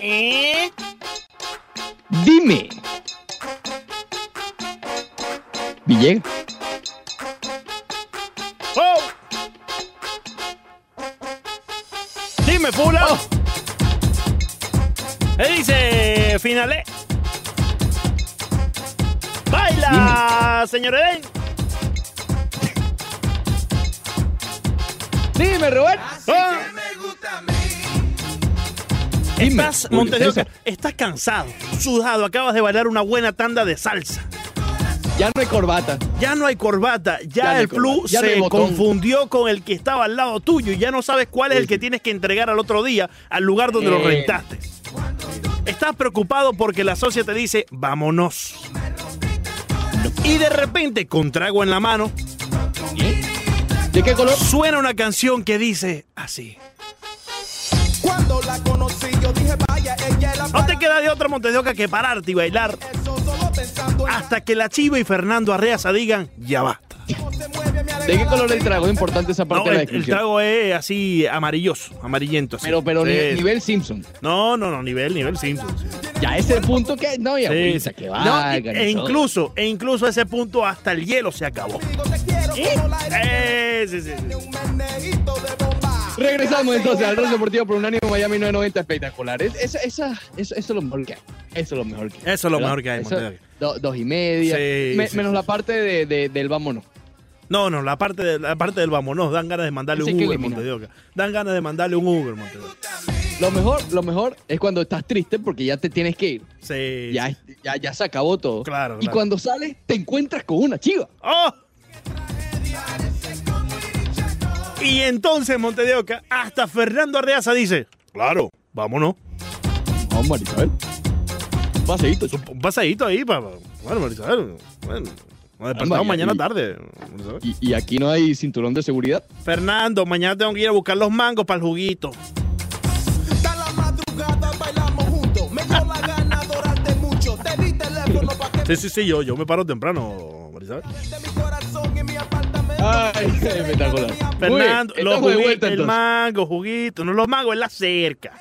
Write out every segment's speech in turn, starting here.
¿Eh? Dime. Villegas. ¡Oh! Dime, Fula. Oh. ¿Qué dice Finale? ¡Baila, señor Eden! Dime, Robert. Dime, Estás, Julio Montes de Oca, César. estás cansado, sudado, acabas de bailar una buena tanda de salsa. Ya no hay corbata. Ya no hay corbata, ya, Ya el plus corbata, ya no hay se confundió con el que estaba al lado tuyo y ya no sabes cuál es el que tienes que entregar al otro día al lugar donde lo Eh. rentaste. Estás preocupado porque la socia te dice, vámonos. Y de repente, con trago en la mano, ¿De qué color? suena una canción que dice así. Cuando la conocí yo dije vaya, ella era No te queda de otra Montes de Oca que pararte y bailar hasta que la Chiva y Fernando Arreaza digan, ya basta. ¿De qué color el trago? Es importante esa parte No, de la el, el descripción. trago es así amarilloso, amarillento. así. Pero, pero Sí, nivel, Simpson. No, no, no, nivel, nivel Simpson. sí. Ya ese punto que no, ya Sí, que No, valga, e incluso, e incluso a ese punto hasta el hielo se acabó. La Eh, sí, sí, sí. Un. Regresamos entonces al Rol Deportivo por Unánimo Miami 990 espectacular. Es- Esa, esa, eso, eso es lo mejor que hay. Eso es lo mejor que hay. Eso es lo mejor que hay, Eso- Montevideo. do- dos y media. Sí, Me- sí, menos sí. la parte de, de- del vámonos. No, no, la parte, de, la parte del vámonos, dan ganas de mandarle Ese un Uber, eliminar. Montes de Oca. Dan ganas de mandarle un Uber, Montes de Oca. Lo mejor, lo mejor es cuando estás triste porque ya te tienes que ir. Sí. Ya, sí. ya, ya se acabó todo. Claro, Y claro. cuando sales, te encuentras con una chiva. ¡Oh! Y entonces, Montes de Oca, hasta Fernando Arreaza dice, claro, vámonos. Vamos, Marisabel. Un paseíto. Un pasadito ahí para... Bueno, Marisabel, bueno, nos despertamos mañana y- tarde. Marisabel. Y, y aquí no hay cinturón de seguridad. Fernando, mañana tengo que ir a buscar los mangos para el juguito. Hasta la madrugada bailamos juntos. Me dio la gana adorarte mucho. Te di teléfono para que Sí, sí, sí, yo, yo me paro temprano, Marisabel. Ay, espectacular. Fernando, los juguitos, vuelta el mango, juguito, no los mangos, es la cerca.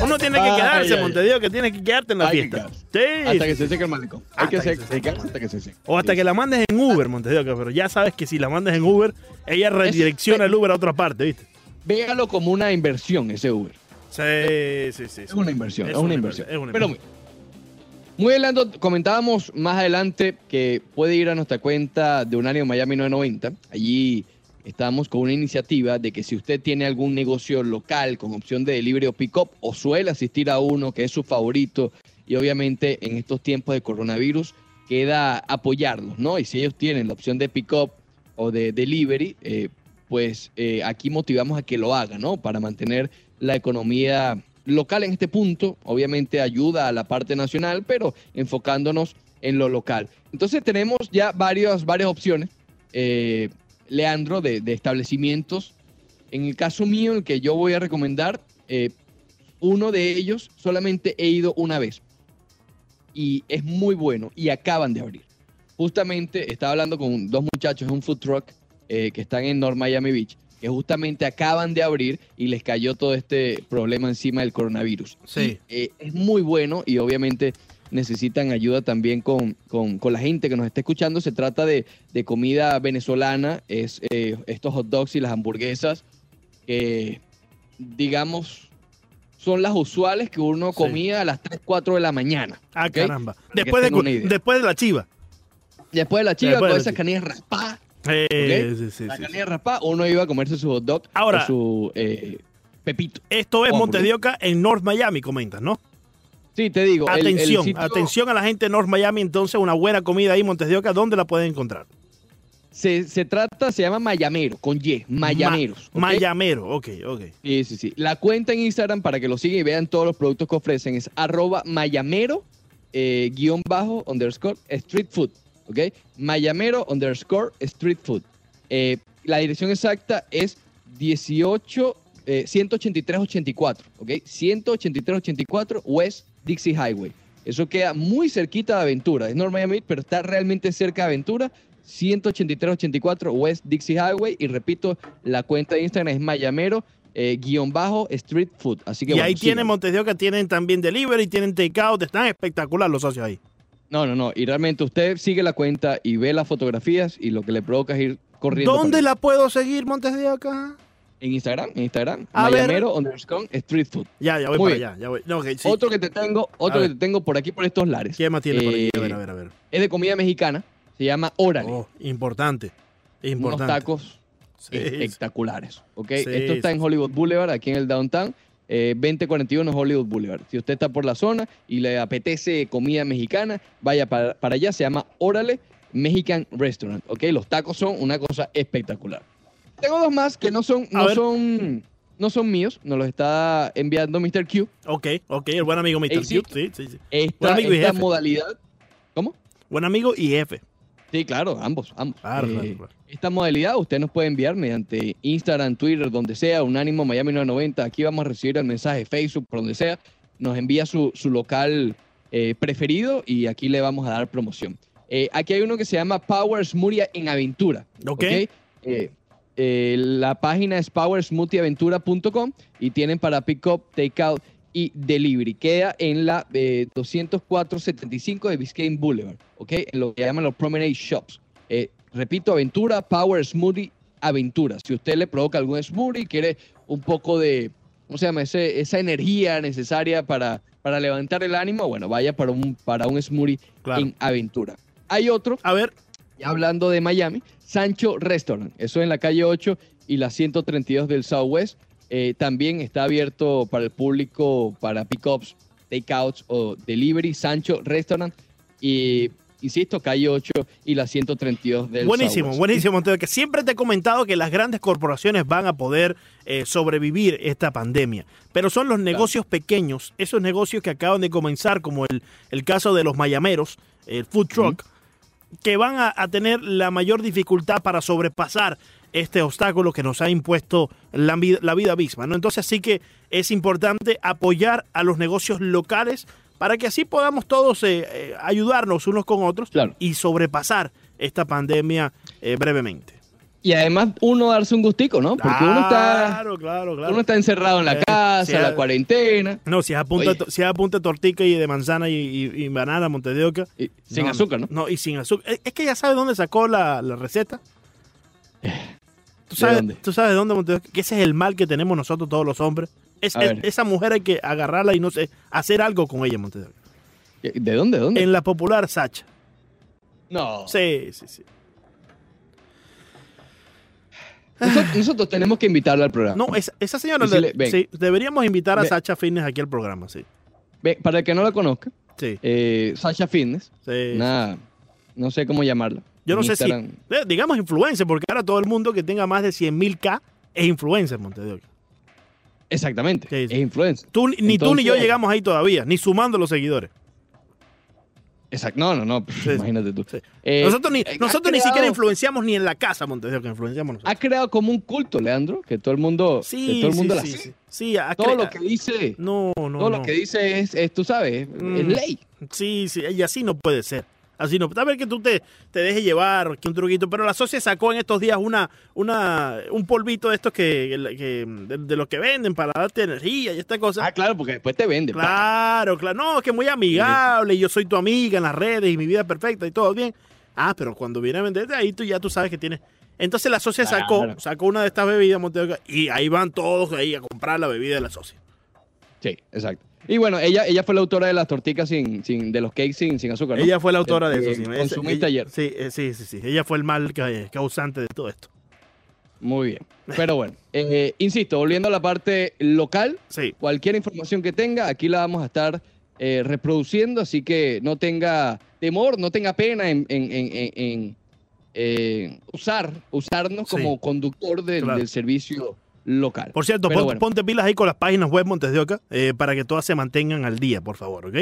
Uno tiene que Ay, quedarse, ay, ay. Montevideo, que tiene que quedarte en la que fiesta. Sí. Hasta que se seque el malecón. Hay Hasta que, que se, se se queda hasta que se seque. O hasta que la mandes en Uber, Montevideo, pero ya sabes que si la mandas en Uber, ella redirecciona el Uber a otra parte, ¿viste? Véalo como una inversión ese Uber. Sí, sí, sí. Es una inversión, es, una, inversión. es una Pero inversión. muy, muy adelante, comentábamos más adelante que puede ir a nuestra cuenta de Unánimo Miami 990. Allí estamos con una iniciativa de que si usted tiene algún negocio local con opción de delivery o pick-up o suele asistir a uno que es su favorito y obviamente en estos tiempos de coronavirus queda apoyarlos, ¿no? Y si ellos tienen la opción de pick-up o de delivery, eh, pues eh, aquí motivamos a que lo hagan, ¿no? Para mantener la economía local en este punto. Obviamente ayuda a la parte nacional, pero enfocándonos en lo local. Entonces tenemos ya varias, varias opciones, eh, Leandro, de, establecimientos. En el caso mío, el que yo voy a recomendar, eh, uno de ellos solamente he ido una vez y es muy bueno y acaban de abrir. Justamente estaba hablando con dos muchachos un food truck eh, que están en North Miami Beach, que justamente acaban de abrir y les cayó todo este problema encima del coronavirus. Sí. Eh, es muy bueno y obviamente necesitan ayuda también con, con- con la gente que nos está escuchando. Se trata de, de comida venezolana, es eh, estos hot dogs y las hamburguesas que, digamos, son las usuales que uno Sí. comía a las 3, 4 de la mañana. Ah, caramba. Después de, después de la chiva. Después de la chiva, Después con esas canillas raspadas, Eh, Ok. sí, sí, la sí, canilla raspada, uno iba a comerse su hot dog Ahora- o su eh, pepito. Esto es. Montedioca en North Miami, comentas, ¿no? Sí, te digo. el- el Atención, sitio atención a la gente de North Miami, entonces una buena comida ahí en Montedioca, ¿dónde la pueden encontrar? Se, se trata, se llama Mayamero, con Y, Mayameros. Ma- ¿ok? Mayamero, ok, ok. Sí, sí, sí. La cuenta en Instagram para que lo sigan y vean todos los productos que ofrecen es arroba mayamero eh, guion bajo underscore street food. ¿Ok? Mayamero underscore street food. Eh, la dirección exacta es 18, eh, 18384. ¿Ok? 18384 West Dixie Highway. Eso queda muy cerquita de Aventura. Es North Miami, pero está realmente cerca de Aventura. 18384 West Dixie Highway. Y repito, la cuenta de Instagram es Mayamero eh, guion bajo street food. Así que y bueno, ahí. Montes de Oca, tienen también delivery, tienen takeout, están espectacular los socios ahí. No, no, no. Y realmente usted sigue la cuenta y ve las fotografías y lo que le provoca es ir corriendo. ¿Dónde la puedo seguir, Montes de Oca? En Instagram, en Instagram. A ver. Mayamero underscore street food. Ya, ya voy Muy para allá. Ya voy. No, sí. Otro que te tengo, otro que te tengo por aquí por estos lares. ¿Quién más tiene por aquí? A Eh, ver, a ver, a ver. Es de comida mexicana. Se llama Órale. Oh, importante. unos Importante. tacos Sí, espectaculares. ¿ok? Sí, Esto está en Hollywood Boulevard, aquí en el downtown. Eh, 2041 Hollywood Boulevard. Si usted está por la zona y le apetece comida mexicana, vaya para, para allá. Se llama Órale Mexican Restaurant. ¿ok? Los tacos son una cosa espectacular. Tengo dos más que no son, no son, no son míos. Nos los está enviando Mr. Q. Ok, ok, el buen amigo Mr. Ey, sí. Cute. Sí, sí, sí. Esta, Buen amigo y esta jefe. modalidad. ¿Cómo? Buen amigo y jefe. Sí, claro, ambos, ambos. Claro, Eh, claro. Esta modalidad usted nos puede enviar mediante Instagram, Twitter, donde sea, Unánimo Miami 990. Aquí vamos a recibir el mensaje, Facebook, por donde sea. Nos envía su, su local eh, preferido y aquí le vamos a dar promoción. Eh, aquí hay uno que se llama Power Smoothie en Aventura. Ok. La página es powersmoothieaventura.com y tienen para pick up, take out y delivery. Queda en la eh, 20475 de Biscayne Boulevard, ¿ok? En lo que llaman los Promenade Shops. Eh, repito, Aventura, Power Smoothie Aventura. Si usted le provoca algún smoothie, quiere un poco de, ¿cómo se llama? Ese- esa energía necesaria para, para levantar el ánimo, bueno, vaya para un, para un smoothie Claro. en Aventura. Hay otro A ver, hablando de Miami, Sancho Restaurant, eso en la calle 8 y la 132 del Southwest. Eh, también está abierto para el público para pickups, takeouts o delivery. Sancho Restaurant y, insisto, calle 8 y la 132 del buenísimo, buenísimo. De Oca. siempre te he comentado que las grandes corporaciones van a poder eh, sobrevivir esta pandemia. Pero son los negocios pequeños, esos negocios que acaban de comenzar, como el, el caso de los mayameros, el food truck, que van a, a tener la mayor dificultad para sobrepasar este obstáculo que nos ha impuesto la, vida- la vida misma. ¿no? Entonces sí que es importante apoyar a los negocios locales para que así podamos todos eh, eh, ayudarnos unos con otros Claro. y sobrepasar esta pandemia eh, brevemente. Y además uno darse un gustico, ¿no? Porque uno está, Claro, uno está encerrado en la casa, sí, la cuarentena, No, si es a punta, si es a punta de tortica y de manzana y, y- y banana, Monte de Oca. y sin No, azúcar, ¿no? No, y sin azúcar. Es- que ya sabes dónde sacó la, la receta. ¿Tú ¿De sabes, dónde? ¿Tú sabes de dónde? Que ese es el mal que tenemos nosotros todos los hombres. Es, esa mujer hay que agarrarla y no sé, hacer algo con ella, Monte de Oca. ¿De dónde? ¿De dónde? En la popular Sacha. No. Sí, sí, sí. Nosotros, nosotros tenemos que invitarla al programa. No, esa, esa señora, Decirle, de- ven. sí, deberíamos invitar a Ven. Sacha Fitness aquí al programa, sí. Para el que no la conozca, Sí, eh, Sasha Fitness, sí. una, no sé cómo llamarla. Yo no sé si, eh, digamos influencer, porque ahora todo el mundo que tenga más de 100 mil K es influencer, Monte de Oca. Exactamente, Sí, sí. es influencer. Tú, ni tú ni yo llegamos ahí todavía, ni sumando los seguidores. Exacto, no, no, no, sí. imagínate tú. Eh, nosotros ni, eh, nosotros ni siquiera influenciamos ni en la casa, Montes de Oca, influenciamos nosotros. Ha creado como un culto, Leandro, que todo el mundo, Sí, que todo el mundo sí, la sigue. sí. Ha Todo lo que dice, No, no, todo no. lo que dice es, es, tú sabes, es Mm. ley. Sí, sí, y así no puede ser. Así no. Tal vez que tú te, te dejes llevar, que un truquito, pero la socia sacó en estos días una, una, un polvito de estos que, que- de, de los que venden para darte energía y esta cosa. Ah, claro, porque después te vende. pa. Claro, claro. No, es que muy amigable y yo soy tu amiga en las redes y mi vida es perfecta y todo bien. Ah, pero cuando viene a venderte ahí tú ya tú sabes que tienes. Entonces la socia sacó, Claro. sacó una de estas bebidas y ahí van todos ahí a comprar la bebida de la socia. Sí, exacto. Y bueno, ella, ella fue la autora de las torticas sin, sin, de los cakes sin, sin azúcar, ¿no? Ella fue la autora de Eh, eso. Sí, consumiste ella- ayer. Sí, eh, sí, sí, sí. Ella fue el mal ca- causante de todo esto. Muy bien. Pero bueno, eh, insisto, volviendo a la parte local, Sí. cualquier información que tenga, aquí la vamos a estar eh, reproduciendo, así que no tenga temor, no tenga pena en, en- en- en- en, eh, usar, usarnos Sí. como conductor del, Claro. del servicio local. Por cierto, Pero pon- bueno. ponte pilas ahí con las páginas web Montes de Oca eh, para que todas se mantengan al día, por favor, ¿ok?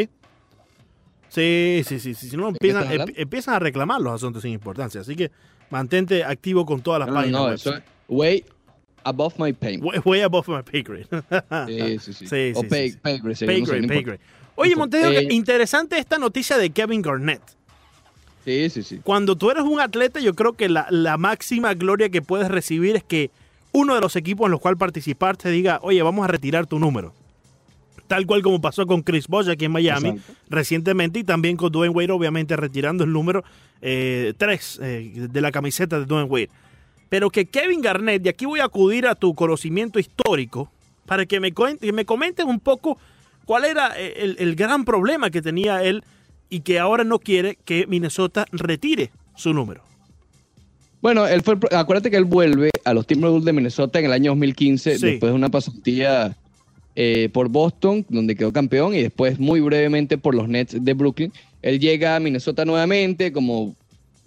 Sí, sí, sí. sí. Si no, ¿De qué empiezan, em- a reclamar los asuntos sin importancia. Así que mantente activo con todas las No, no, páginas no, web. eso es way above my pain. Way, way above my pay grade. Sí, sí, sí. Sí, o sí, pay, sí, pay grade, Pay no sé, grade, no pay grade. Oye, Listo. Montes de Oca, Eh, interesante esta noticia de Kevin Garnett. Sí, sí, sí. Cuando tú eres un atleta, yo creo que la, la máxima gloria que puedes recibir es que uno de los equipos en los cuales participar te diga, oye, vamos a retirar tu número. Tal cual como pasó con Chris Bosh aquí en Miami Exacto. recientemente y también con Dwayne Wade, obviamente retirando el número 3 de la camiseta de Dwayne Wade. Pero que Kevin Garnett, y aquí voy a acudir a tu conocimiento histórico para que me, que me comenten un poco cuál era el, el gran problema que tenía él y que ahora no quiere que Minnesota retire su número. Bueno, él fue, acuérdate que él vuelve a los Timberwolves de Minnesota en el año 2015, Sí. después de una pasantía eh, por Boston, donde quedó campeón, y después muy brevemente por los Nets de Brooklyn. Él llega a Minnesota nuevamente, como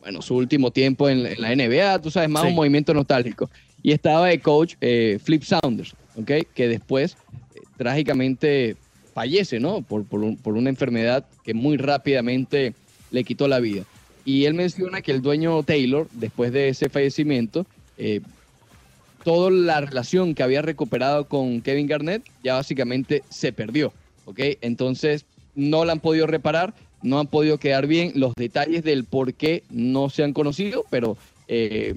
bueno, su último tiempo en, en la NBA, tú sabes, más Sí. un movimiento nostálgico. Y estaba de coach eh, Flip Saunders, ¿ok? Que después eh, trágicamente fallece, ¿no? Por, por, un- por una enfermedad que muy rápidamente le quitó la vida. Y él menciona que el dueño Taylor, después de ese fallecimiento, eh, toda la relación que había recuperado con Kevin Garnett ya básicamente se perdió, ¿ok? Entonces no la han podido reparar, no han podido quedar bien. Los detalles del por qué no se han conocido, pero eh,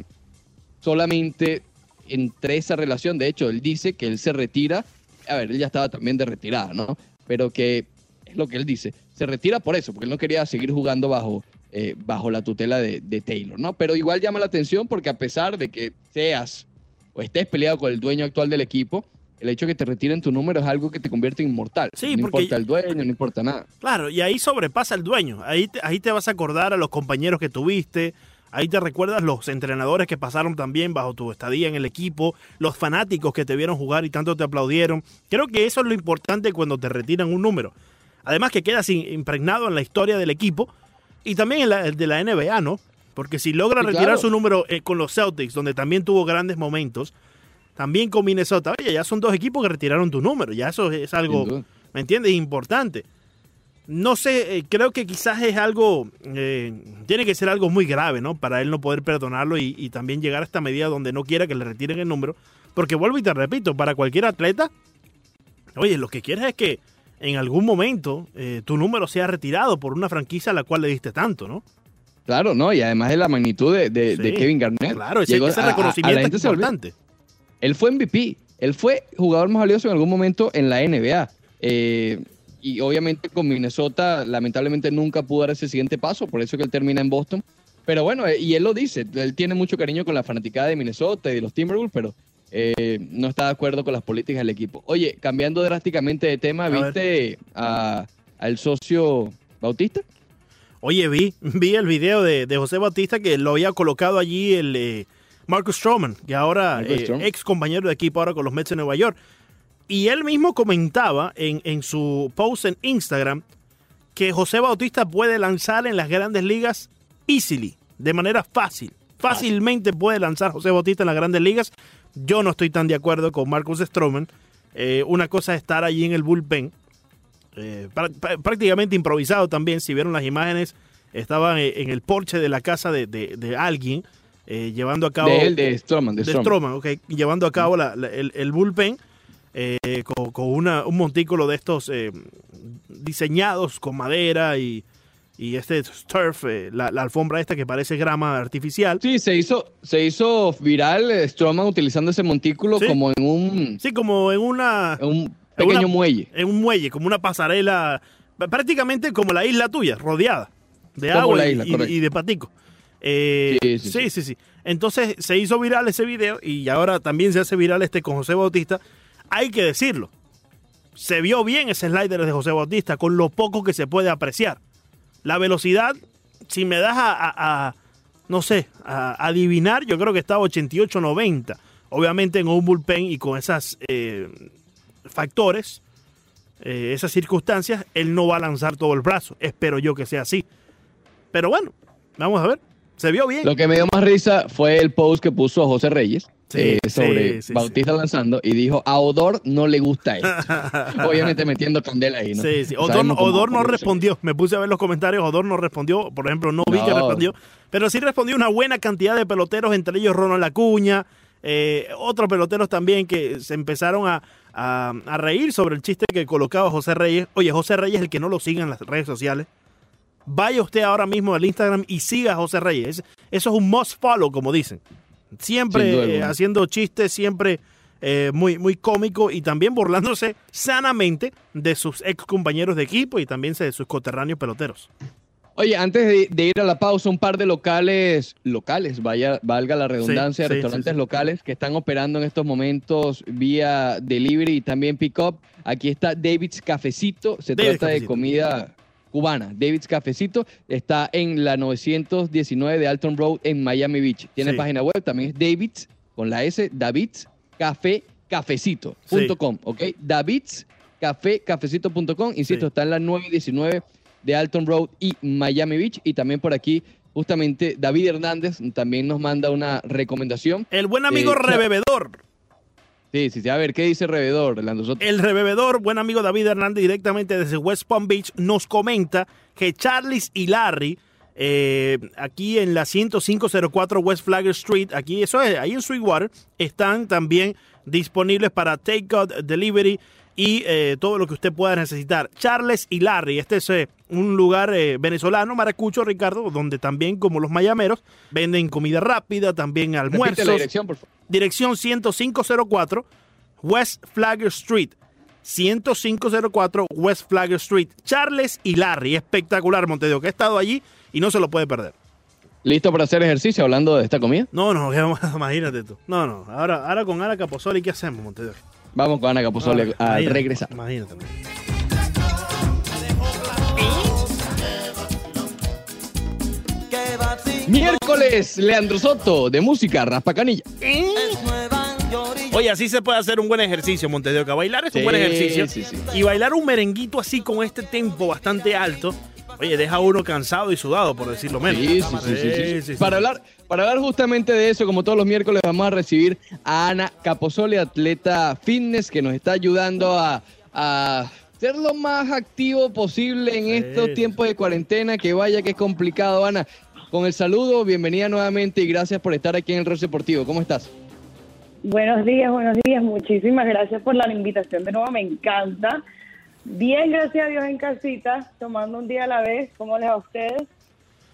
solamente entre esa relación, de hecho, él dice que él se retira, a ver, él ya estaba también de retirada, ¿no? Pero que es lo que él dice, se retira por eso, porque él no quería seguir jugando bajo, eh, bajo la tutela de, de Taylor, ¿no? Pero igual llama la atención porque a pesar de que seas o estés peleado con el dueño actual del equipo, el hecho de que te retiren tu número es algo que te convierte en inmortal. Sí, no porque- importa el dueño, no importa nada. Claro, y ahí sobrepasa el dueño. Ahí te, ahí te vas a acordar a los compañeros que tuviste. Ahí te recuerdas los entrenadores que pasaron también bajo tu estadía en el equipo, los fanáticos que te vieron jugar y tanto te aplaudieron. Creo que eso es lo importante cuando te retiran un número. Además que quedas impregnado en la historia del equipo y también en la de la NBA, ¿no? Porque si logra Sí, retirar claro. su número eh, con los Celtics, donde también tuvo grandes momentos, también con Minnesota, oye, ya son dos equipos que retiraron tu número. Ya eso es algo. ¿me entiendes? Importante. No sé, eh, creo que quizás es algo, eh, tiene que ser algo muy grave, ¿no? Para él no poder perdonarlo y, y también llegar a esta medida donde no quiera que le retiren el número. Porque vuelvo y te repito, para cualquier atleta, oye, lo que quieres es que en algún momento eh, tu número sea retirado por una franquicia a la cual le diste tanto, ¿no? Claro, ¿no? Y además de la magnitud de, de- de Sí. Kevin Garnett. Claro, ese, llegó ese a- a- a la reconocimiento gente es importante. Él fue MVP. Él fue jugador más valioso en algún momento en la NBA. Eh, y obviamente con Minnesota, lamentablemente nunca pudo dar ese siguiente paso, por eso que él termina en Boston. Pero bueno, eh, y él lo dice, él tiene mucho cariño con la fanaticada de Minnesota y de los Timberwolves, pero eh, no está de acuerdo con las políticas del equipo. Oye, cambiando drásticamente de tema, A. ¿viste a- al socio Bautista? Oye, vi, vi el video de, de José Bautista que lo había colocado allí el eh, Marcus Stroman, que ahora eh, Stroman. ex compañero de equipo ahora con los Mets de Nueva York. Y él mismo comentaba en, en su post en Instagram que José Bautista puede lanzar en las grandes ligas easily, de manera fácil. Fácilmente puede lanzar José Bautista en las grandes ligas. Yo no estoy tan de acuerdo con Marcus Stroman. Eh, una cosa es estar allí en el bullpen, eh, prá- prá- prácticamente improvisado también. Si vieron las imágenes, estaba eh, en el porche de la casa de, de- de alguien eh, llevando a cabo. De él, de Stroman, de de Stroman. Stroman, ok, llevando a cabo la- la- el, el bullpen con, con una- un montículo de estos diseñados con madera y, y este turf, eh, la, la alfombra esta que parece grama artificial. Sí, se hizo, se hizo viral eh, Stroman utilizando ese montículo Sí. como en un, Sí, como en una en un pequeño una- muelle. en un muelle, como una pasarela, prácticamente como la isla tuya, rodeada de Como agua y- isla, y, correcto. y de patico. Eh, Sí, sí, sí, sí, sí, Entonces se hizo viral ese video y ahora también se hace viral este con José Bautista. Hay que decirlo. Se vio bien ese slider de José Bautista con lo poco que se puede apreciar. La velocidad, si me das a, no sé, a adivinar, yo creo que estaba 88-90. Obviamente en un bullpen y con esos factores, eh, esas circunstancias, él no va a lanzar todo el brazo. Espero yo que sea así. Pero bueno, vamos a ver. Se vio bien. Lo que me dio más risa fue el post que puso José Reyes Sí, eh, sí, sobre sí, Bautista lanzando y dijo, a Odor no le gusta esto. Obviamente metiendo candela ahí, ¿no? Sí, sí. Odor, Sabemos cómo- Odor no respondió. Me puse a ver los comentarios. Odor no respondió. Por ejemplo, no vi que respondió. Pero sí respondió una buena cantidad de peloteros, entre ellos Ronald Acuña. eh, otros peloteros también que se empezaron a, a- a reír sobre el chiste que colocaba José Reyes. Oye, José Reyes, el que no lo siga en las redes sociales, vaya usted ahora mismo al Instagram y siga a José Reyes. Eso es un must follow, como dicen. Siempre eh, haciendo chistes, siempre eh, muy, muy cómico y también burlándose sanamente de sus ex compañeros de equipo y también de sus coterráneos peloteros. Oye, antes de, de ir a la pausa, un par de locales, locales, vaya, valga la redundancia, sí, restaurantes sí, sí. locales que están operando en estos momentos vía delivery y también pick-up. Aquí está David's Cafecito, se David's trata de comida cubana. David's Cafecito está en la 919 de Alton Road en Miami Beach. Tiene Sí. página web, también es David's, con la S, David's Café Cafecito.com, ¿ok? David's Café Cafecito.com, insisto, Sí. está en la 919 de Alton Road y Miami Beach. Y también por aquí, justamente, David Hernández también nos manda una recomendación. El buen amigo Eh, rebebedor. Sí, sí, sí. A ver, ¿qué dice Revedor, Orlando Soto? El rebebedor, buen amigo David Hernández, directamente desde West Palm Beach, nos comenta que Charles y Larry, eh, aquí en la 10504 West Flagger Street, aquí, eso es, ahí en Sweetwater, están también disponibles para Takeout, Delivery y eh, todo lo que usted pueda necesitar. Charles y Larry, este es eh, un lugar eh, venezolano, maracucho, Ricardo, donde también, como los mayameros, venden comida rápida, también Repite almuerzos. la dirección, por favor. Dirección 10504 West Flagger Street. 10504 West Flagger Street. Charles y Larry. Espectacular, Montedio, que ha estado allí y no se lo puede perder. ¿Listo para hacer ejercicio hablando de esta comida? No, no, imagínate tú. No, no. Ahora, ahora con Ana Capozoli, ¿qué hacemos, Montedio? Vamos con Ana Capozole Ah, a imagínate, regresar. Imagínate. Miércoles, Leandro Soto, de música, Raspa Canilla. Oye, así se puede hacer un buen ejercicio, Montedio. Que bailar es un Sí, buen ejercicio. sí, sí. Y bailar un merenguito así con este tempo bastante alto, oye, deja a uno cansado y sudado, por decirlo menos. Sí, sí, sí, sí, sí. sí, sí. Para, hablar, para hablar justamente de eso, como todos los miércoles, vamos a recibir a Ana Capozole, atleta fitness, que nos está ayudando a, a ser lo más activo posible en Sí, estos tiempos de cuarentena. Que vaya, que es complicado, Ana. Con el saludo, bienvenida nuevamente y gracias por estar aquí en el Rol Deportivo. ¿Cómo estás? Buenos días, buenos días. Muchísimas gracias por la invitación de nuevo. Me encanta. Bien, gracias a Dios en casita, tomando un día a la vez. ¿Cómo les va a ustedes?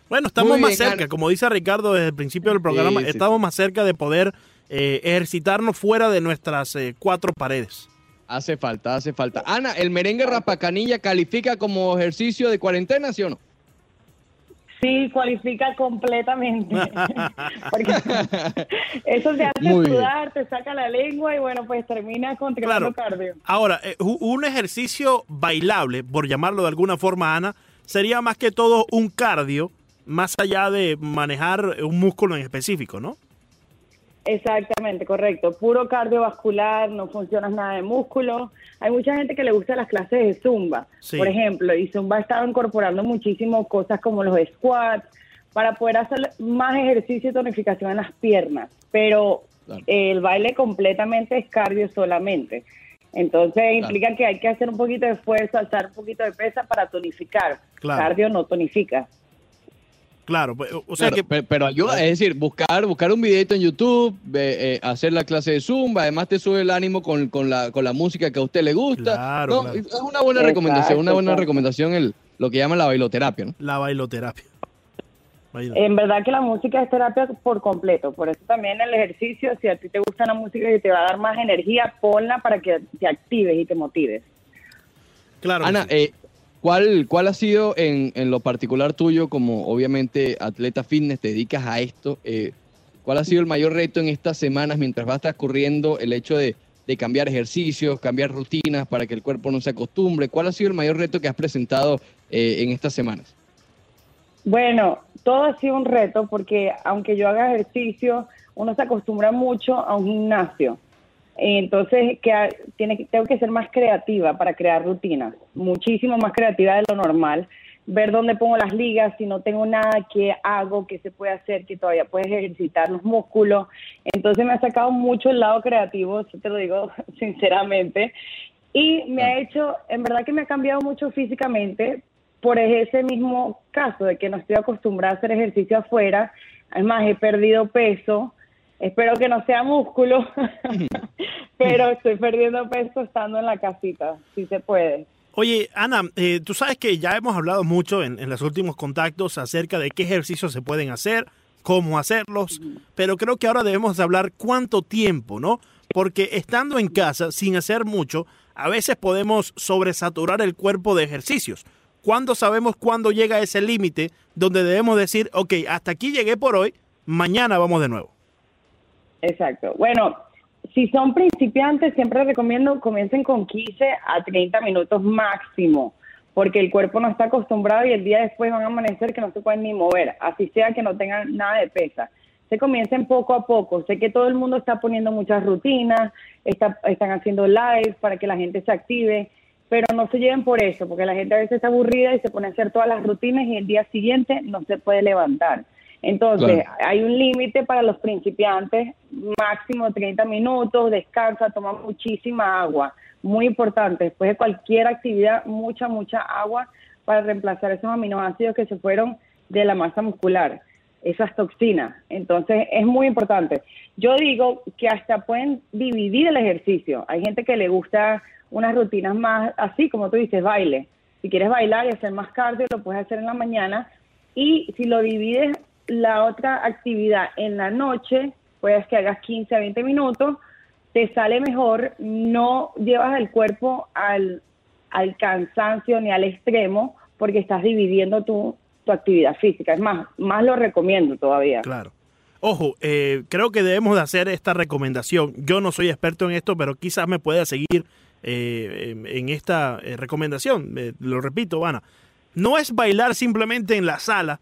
Bueno, estamos más cerca, Ana. como dice Ricardo desde el principio del programa, Sí, sí, estamos más cerca de poder eh, ejercitarnos fuera de nuestras eh, cuatro paredes. Hace falta, hace falta. Ana, ¿el merengue Raspacanilla califica como ejercicio de cuarentena, sí o no? Sí, cualifica completamente. Porque eso te hace Muy bien. sudar, te saca la lengua y bueno, pues termina con Claro. cardio. Ahora, eh, un ejercicio bailable, por llamarlo de alguna forma, Ana, sería más que todo un cardio, más allá de manejar un músculo en específico, ¿no? Exactamente, correcto. Puro cardiovascular, no funciona nada de músculo. Hay mucha gente que le gusta las clases de Zumba, Sí. por ejemplo, y Zumba ha estado incorporando muchísimo cosas como los squats para poder hacer más ejercicio y tonificación en las piernas, pero Claro. el baile completamente es cardio solamente. Entonces implica que hay que hacer un poquito de esfuerzo, alzar un poquito de pesa para tonificar. Claro. Cardio no tonifica. Claro, pues, o sea Claro, que... pe- pero, ayuda, es decir, buscar, buscar un videito en YouTube, eh, hacer la clase de Zumba, además te sube el ánimo con, con la, con la música que a usted le gusta. Claro, No, claro. Es una buena Exacto, recomendación, una buena recomendación el, lo que llaman la bailoterapia, ¿no? La bailoterapia. Imagínate. En verdad que la música es terapia por completo, por eso también el ejercicio, si a ti te gusta la música y te va a dar más energía, ponla para que te actives y te motives. claro. Ana, sí. eh, ¿cuál, ¿cuál ha sido en, lo particular tuyo como obviamente atleta fitness, te dedicas a esto? eh, ¿Cuál ha sido el mayor reto en estas semanas mientras va transcurriendo el hecho de, de cambiar ejercicios, cambiar rutinas para que el cuerpo no se acostumbre? ¿Cuál ha sido el mayor reto que has presentado eh, en estas semanas? Bueno, todo ha sido un reto porque aunque yo haga ejercicio, uno se acostumbra mucho a un gimnasio. Entonces, que tiene, tengo que ser más creativa para crear rutinas, muchísimo más creativa de lo normal. Ver dónde pongo las ligas, si no tengo nada que hago, que se puede hacer, que todavía puedes ejercitar los músculos. Entonces me ha sacado mucho el lado creativo, eso te lo digo sinceramente. Y me ha hecho, en verdad que me ha cambiado mucho físicamente por ese mismo caso de que no estoy acostumbrada a hacer ejercicio afuera. Además, he perdido peso. Espero que no sea músculo, pero estoy perdiendo peso estando en la casita, si se puede. Oye, Ana, eh, tú sabes que ya hemos hablado mucho en, en los últimos contactos acerca de qué ejercicios se pueden hacer, cómo hacerlos, pero creo que ahora debemos de hablar cuánto tiempo, ¿no? Porque estando en casa, sin hacer mucho, a veces podemos sobresaturar el cuerpo de ejercicios. ¿Cuándo sabemos cuándo llega ese límite donde debemos decir, ok, hasta aquí llegué por hoy, mañana vamos de nuevo? Exacto. Bueno, si son principiantes, siempre recomiendo comiencen con 15 a 30 minutos máximo, porque el cuerpo no está acostumbrado y el día después van a amanecer que no se pueden ni mover, así sea que no tengan nada de pesa. Se comiencen poco a poco. Sé que todo el mundo está poniendo muchas rutinas, está- están haciendo live para que la gente se active, pero no se lleven por eso, porque la gente a veces está aburrida y se pone a hacer todas las rutinas y el día siguiente no se puede levantar. Entonces, Claro. hay un límite para los principiantes, máximo 30 minutos, descansa, toma muchísima agua, muy importante, después de cualquier actividad, mucha, mucha agua para reemplazar esos aminoácidos que se fueron de la masa muscular, esas toxinas. Entonces, es muy importante. Yo digo que hasta pueden dividir el ejercicio. Hay gente que le gusta unas rutinas más así, como tú dices, baile. Si quieres bailar y hacer más cardio, lo puedes hacer en la mañana. Y si lo divides la otra actividad en la noche, puedes que hagas 15 a 20 minutos, te sale mejor, no llevas el cuerpo al, cansancio ni al extremo porque estás dividiendo tu, tu actividad física. Es más, más lo recomiendo todavía. Claro. Ojo, eh, creo que debemos de hacer esta recomendación. Yo no soy experto en esto, pero quizás me pueda seguir eh, en- en esta eh, recomendación. Eh, lo repito, Ana. No es bailar simplemente en la sala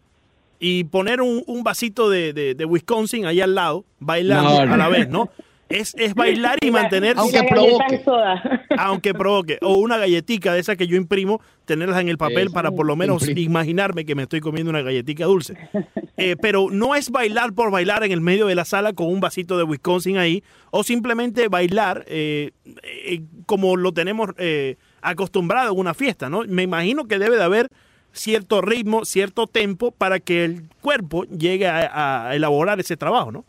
y poner un, un vasito de, de- de Wisconsin ahí al lado, bailando No, no. a la vez, ¿no? Es, es bailar y mantenerse, Aunque provoque. soda. aunque provoque. O una galletica de esas que yo imprimo, tenerlas en el papel para por lo menos imaginarme que me estoy comiendo una galletica dulce. Eh, pero no es bailar por bailar en el medio de la sala con un vasito de Wisconsin ahí, o simplemente bailar eh, eh, como lo tenemos eh, acostumbrado en una fiesta, ¿no? Me imagino que debe de haber cierto ritmo, cierto tempo para que el cuerpo llegue a, a elaborar ese trabajo, ¿no?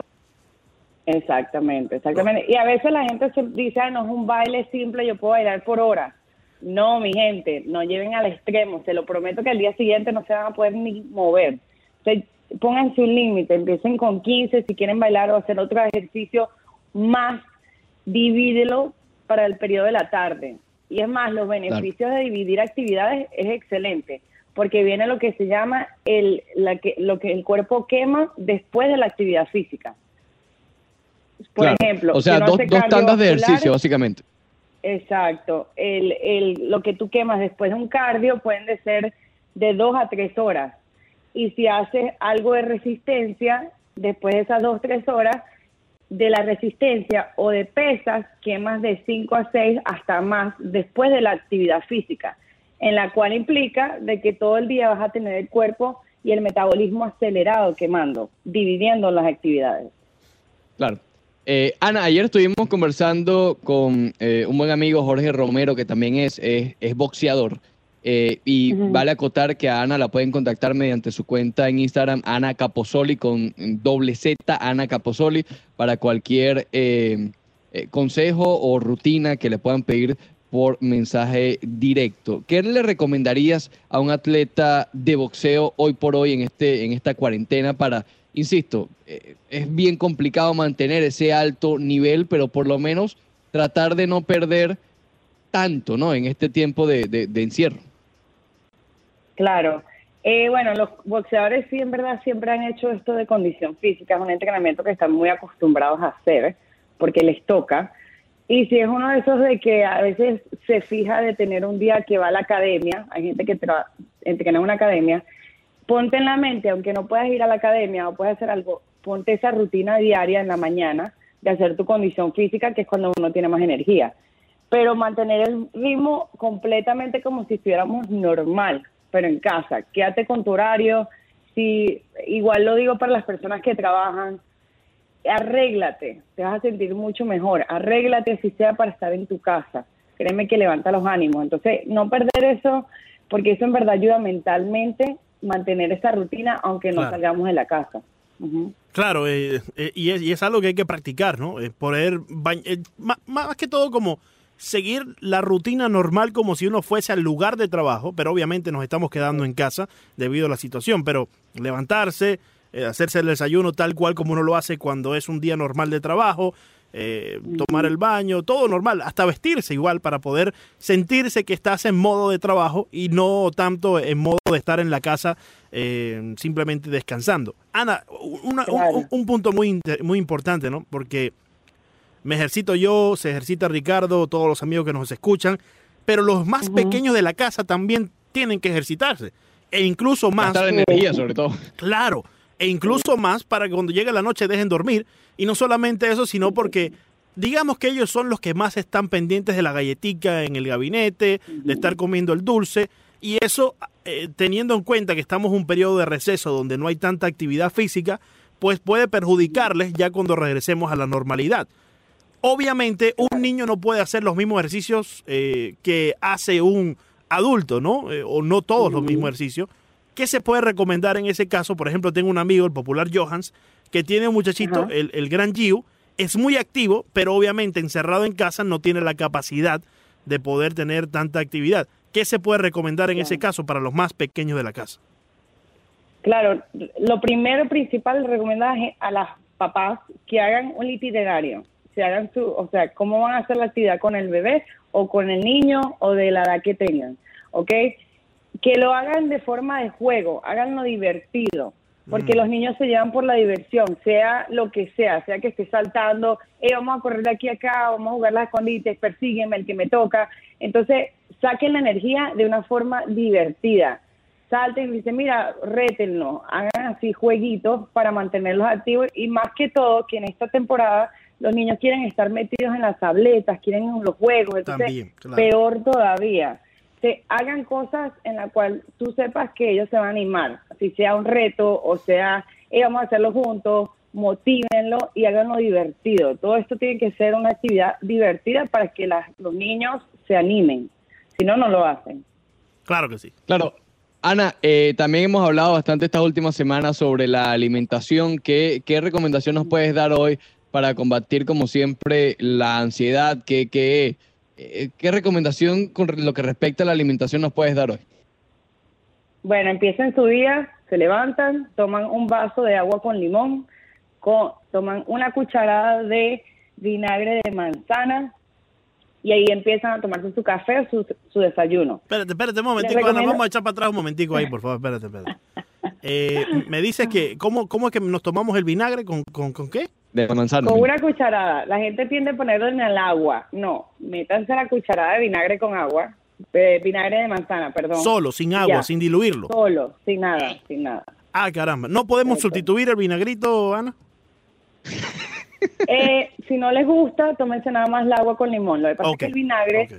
Exactamente, exactamente. Y a veces la gente se dice, "Ay, no es un baile simple, yo puedo bailar por horas. No, mi gente, no lleven al extremo. Se lo prometo que al día siguiente no se van a poder ni mover. O sea, pónganse un límite, empiecen con 15, si quieren bailar o hacer otro ejercicio más, divídelo para el periodo de la tarde. Y es más, los beneficios de dividir actividades es excelente, porque viene lo que se llama el, la que, lo que el cuerpo quema después de la actividad física. Por Claro. ejemplo, o sea, si dos, dos tandas de ejercicio, básicamente. Exacto. El, el, lo que tú quemas después de un cardio pueden de ser de dos a tres horas. Y si haces algo de resistencia, después de esas dos, tres horas, de la resistencia o de pesas, quemas de cinco a seis hasta más después de la actividad física, en la cual implica de que todo el día vas a tener el cuerpo y el metabolismo acelerado quemando, dividiendo las actividades. Claro. Eh, Ana, ayer estuvimos conversando con eh, un buen amigo, Jorge Romero, que también es, es, es boxeador. Eh, y vale acotar que a Ana la pueden contactar mediante su cuenta en Instagram, Ana Caposoli, con doble Z, Ana Caposoli, para cualquier consejo o rutina que le puedan pedir por mensaje directo. ¿Qué le recomendarías a un atleta de boxeo hoy por hoy en, este, en esta cuarentena para, insisto, eh, es bien complicado mantener ese alto nivel, pero por lo menos tratar de no perder tanto, ¿no? En este tiempo de, de- de encierro. Claro. Eh, bueno, los boxeadores sí, en verdad, siempre han hecho esto de condición física. Es un entrenamiento que están muy acostumbrados a hacer porque les toca. Y si es uno de esos de que a veces se fija de tener un día que va a la academia, hay gente que tra- entrena en una academia, ponte en la mente, aunque no puedas ir a la academia o puedas hacer algo, ponte esa rutina diaria en la mañana de hacer tu condición física, que es cuando uno tiene más energía. Pero mantener el ritmo completamente como si estuviéramos normal, pero en casa. Quédate con tu horario. Si, igual lo digo para las personas que trabajan, arréglate, te vas a sentir mucho mejor. Arréglate si sea para estar en tu casa. Créeme que levanta los ánimos. Entonces, no perder eso, porque eso en verdad ayuda mentalmente mantener esa rutina, aunque no Claro. salgamos de la casa. Claro, eh, eh, y, es, y es algo que hay que practicar, ¿no? Eh, poder, eh, más que todo como seguir la rutina normal como si uno fuese al lugar de trabajo, pero obviamente nos estamos quedando en casa debido a la situación, pero levantarse, eh, hacerse el desayuno tal cual como uno lo hace cuando es un día normal de trabajo, eh, tomar el baño, todo normal, hasta vestirse igual para poder sentirse que estás en modo de trabajo y no tanto en modo de estar en la casa eh, simplemente descansando. Ana, una- un- Claro. un, un punto muy, inter- muy importante, ¿no? Porque me ejercito yo, se ejercita Ricardo, todos los amigos que nos escuchan, pero los más pequeños de la casa también tienen que ejercitarse. E incluso más, Gastar energía, sobre todo. claro, e incluso más para que cuando llegue la noche dejen dormir. Y no solamente eso, sino porque digamos que ellos son los que más están pendientes de la galletica en el gabinete, de estar comiendo el dulce. Y eso, eh, teniendo en cuenta que estamos en un periodo de receso donde no hay tanta actividad física, pues puede perjudicarles ya cuando regresemos a la normalidad. Obviamente, un niño no puede hacer los mismos ejercicios eh, que hace un adulto, ¿no? Eh, o no todos los mismos ejercicios. ¿Qué se puede recomendar en ese caso? Por ejemplo, tengo un amigo, el popular Johans, que tiene un muchachito, el, el gran Giu, es muy activo, pero obviamente encerrado en casa no tiene la capacidad de poder tener tanta actividad. ¿Qué se puede recomendar en ese caso para los más pequeños de la casa? Claro, lo primero principal recomendar a las papás que hagan un itinerario, se hagan su, o sea, cómo van a hacer la actividad con el bebé o con el niño o de la edad que tengan, ¿ok? Que lo hagan de forma de juego, háganlo divertido, porque los niños se llevan por la diversión, sea lo que sea, sea que esté saltando, eh, vamos a correr de aquí a acá, vamos a jugar las escondites, persígueme el que me toca, entonces saquen la energía de una forma divertida salten y dicen, mira, rétenlo, hagan así jueguitos para mantenerlos activos y más que todo que en esta temporada los niños quieren estar metidos en las tabletas, quieren en los juegos, entonces También, claro. peor todavía. Se hagan cosas en las cuales tú sepas que ellos se van a animar, si sea un reto o sea, "Eh, vamos a hacerlo juntos, motívenlo y háganlo divertido. Todo esto tiene que ser una actividad divertida para que las- los niños se animen, si no, no lo hacen. Claro que sí. Claro. Ana, eh, también hemos hablado bastante estas últimas semanas sobre la alimentación. ¿Qué, qué recomendación nos puedes dar hoy para combatir, como siempre, la ansiedad? ¿Qué, qué, qué recomendación con lo que respecta a la alimentación nos puedes dar hoy? Bueno, empiezan su día, se levantan, toman un vaso de agua con limón, co- toman una cucharada de vinagre de manzana y ahí empiezan a tomarse su café o su, su desayuno. Espérate, espérate un momentico, Ana, vamos a echar para atrás un momentico ahí, por favor, espérate, espérate. Eh, me dices que, ¿cómo, ¿cómo es que nos tomamos el vinagre? ¿Con, con, con qué? De la manzana. Con una cucharada, la gente tiende a ponerlo en el agua. No, métanse la cucharada de vinagre con agua, de vinagre de manzana, perdón. Solo, sin agua, Ya. sin diluirlo. Solo, sin nada, sin nada. Ah, caramba. ¿No podemos Eso. sustituir el vinagrito, Ana? Eh, si no les gusta, tómense nada más el agua con limón. Lo que pasa es que el vinagre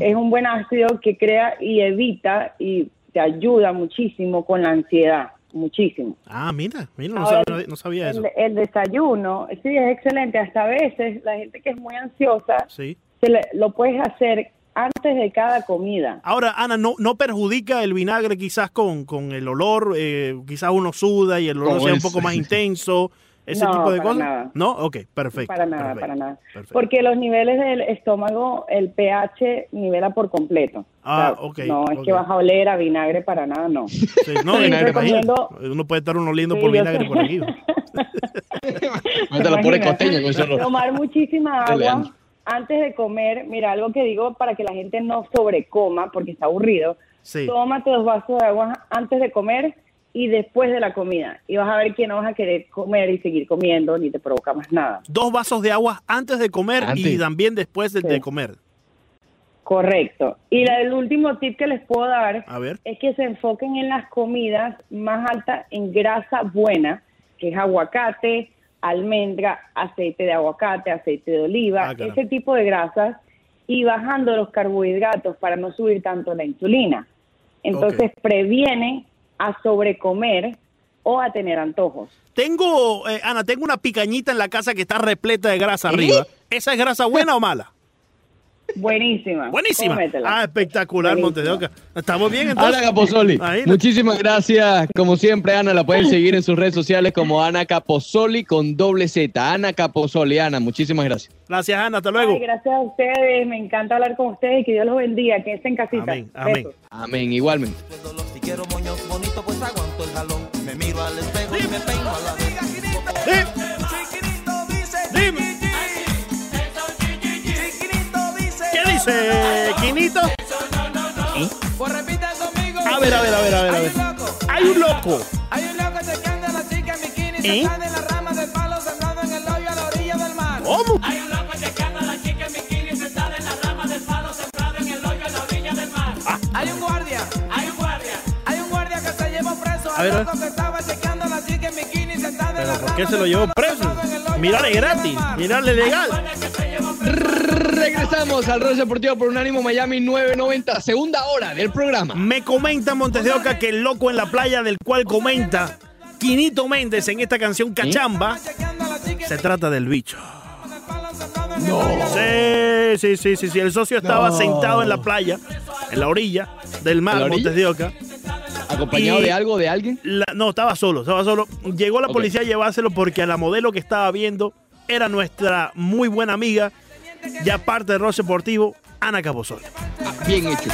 es un buen ácido que crea y evita y te ayuda muchísimo con la ansiedad, muchísimo. Ah, mira, mira, no, Ahora, sabía, no sabía eso. El, el desayuno, sí, es excelente. Hasta a veces la gente que es muy ansiosa, Sí. se le- lo puedes hacer antes de cada comida. Ahora, Ana, ¿no, no perjudica el vinagre quizás con, con el olor? Eh, quizás uno suda y el olor sea un poco más intenso, ese No, tipo de para cosas. nada. ¿No? Ok, perfecto. para nada, perfecto, para nada. perfecto. Porque los niveles del estómago, el pH nivela por completo. Ah, O sea, ok, No es ok. que vas a oler a vinagre para nada, no. Sí, no, imagino. recomiendo- Uno puede estar uno oliendo Sí, por vinagre por aquí. Tomar muchísima agua antes de comer. Mira, algo que digo para que la gente no sobrecoma porque está aburrido. Sí. Tómate dos vasos de agua antes de comer y después de la comida. Y vas a ver que no vas a querer comer y seguir comiendo ni te provoca más nada. Dos vasos de agua antes de comer y también después de, Sí. de comer. Correcto. Y la- el último tip que les puedo dar A ver. es que se enfoquen en las comidas más altas en grasa buena, que es aguacate, almendra, aceite de aguacate, aceite de oliva, Ah, ese tipo de grasas, y bajando los carbohidratos para no subir tanto la insulina. Entonces previene a sobrecomer o a tener antojos. Tengo, eh, Ana, tengo una picañita en la casa que está repleta de grasa arriba. ¿Esa es grasa buena o mala? Buenísima. Buenísima. Cómetela. Ah, espectacular, Buenísima. Monte de Oca. ¿Estamos bien entonces? Ana Caposoli, Ahí. muchísimas gracias. Como siempre, Ana, la pueden seguir en sus redes sociales como Ana Caposoli con doble Z. Ana Caposoli, Ana, muchísimas gracias. Gracias, Ana. Hasta luego. Ay, gracias a ustedes, me encanta hablar con ustedes y que Dios los bendiga, que estén en casita. Amén, amén. Amén, igualmente. Quiero moños bonitos, pues aguanto el jalón. Me miro al espejo y me peino a la vez. Chiquinito dice ¿Qué dice, Quinito? Pues repite conmigo A ver, a ver, a ver, a ver. A Hay ver. un loco Hay un loco. Hay un loco a la chica en bikini ¿Eh? sentada en la rama del palo sentado en el hoyo a la orilla del mar ¿Cómo? Hay un loco a la chica en bikini sentada en la rama del palo sentado en el hoyo a la orilla del mar Hay un guardia A ver, a ver. ¿Pero por qué se lo llevó preso? Mirarle gratis, mirarle legal. Regresamos al Rol Deportivo por Unánimo Miami 990, segunda hora del programa. Me comenta Montes de Oca que el loco en la playa del cual comenta Quinito Méndez en esta canción Cachamba se trata del bicho. hoyo. Sí, sí, sí, sí, sí. El socio estaba sentado en la playa, en la orilla del mar. Montes de Oca. ¿Acompañado Y- de algo, de alguien? La- no, estaba solo, estaba solo. Llegó la policía a llevárselo porque a la modelo que estaba viendo era nuestra muy buena amiga, ya parte de Roche Deportivo, Ana Capozol. Ah, bien hecho.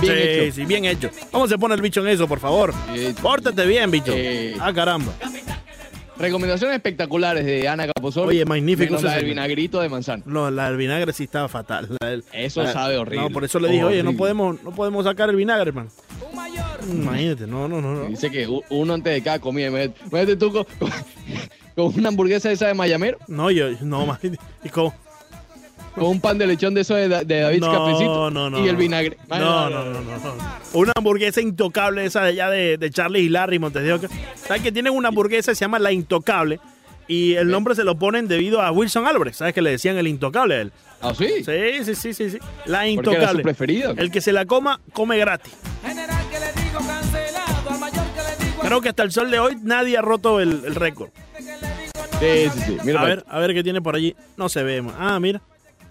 Bien sí, hecho. sí, bien hecho. ¿Cómo se pone el bicho en eso, por favor? Eh, Pórtate bien, bicho. eh. Ah, caramba. Recomendaciones espectaculares de Ana Capozol. Oye, magnífico menos la del vinagrito de manzana. No, la del vinagre sí estaba fatal. Del- Eso la- sabe horrible. No, por eso le dije, oye, no podemos, no podemos sacar el vinagre, hermano. Imagínate, no, no, no. no. Dice que uno antes de cada comida. Imagínate tú con, con- con una hamburguesa esa de Mayamero, No, yo, no, más. ¿Y cómo? con un pan de lechón de eso de, de David No, Cafecito no, no. y el vinagre. No, no, no, no, no. Una hamburguesa intocable esa de allá de, de Charlie y Larry Montes de Oca. ¿Sabes que tienen una hamburguesa que se llama La Intocable? Y el nombre se lo ponen debido a Wilson Álvarez. ¿Sabes que le decían el intocable a él? ¿Ah, sí? Sí, sí, sí, sí, sí. La era su Intocable. preferido. El que se la coma, come gratis. Creo que hasta el sol de hoy nadie ha roto el, el récord. Sí, sí, sí. Mira A ver, a ver qué tiene por allí. No se ve. Ah, mira.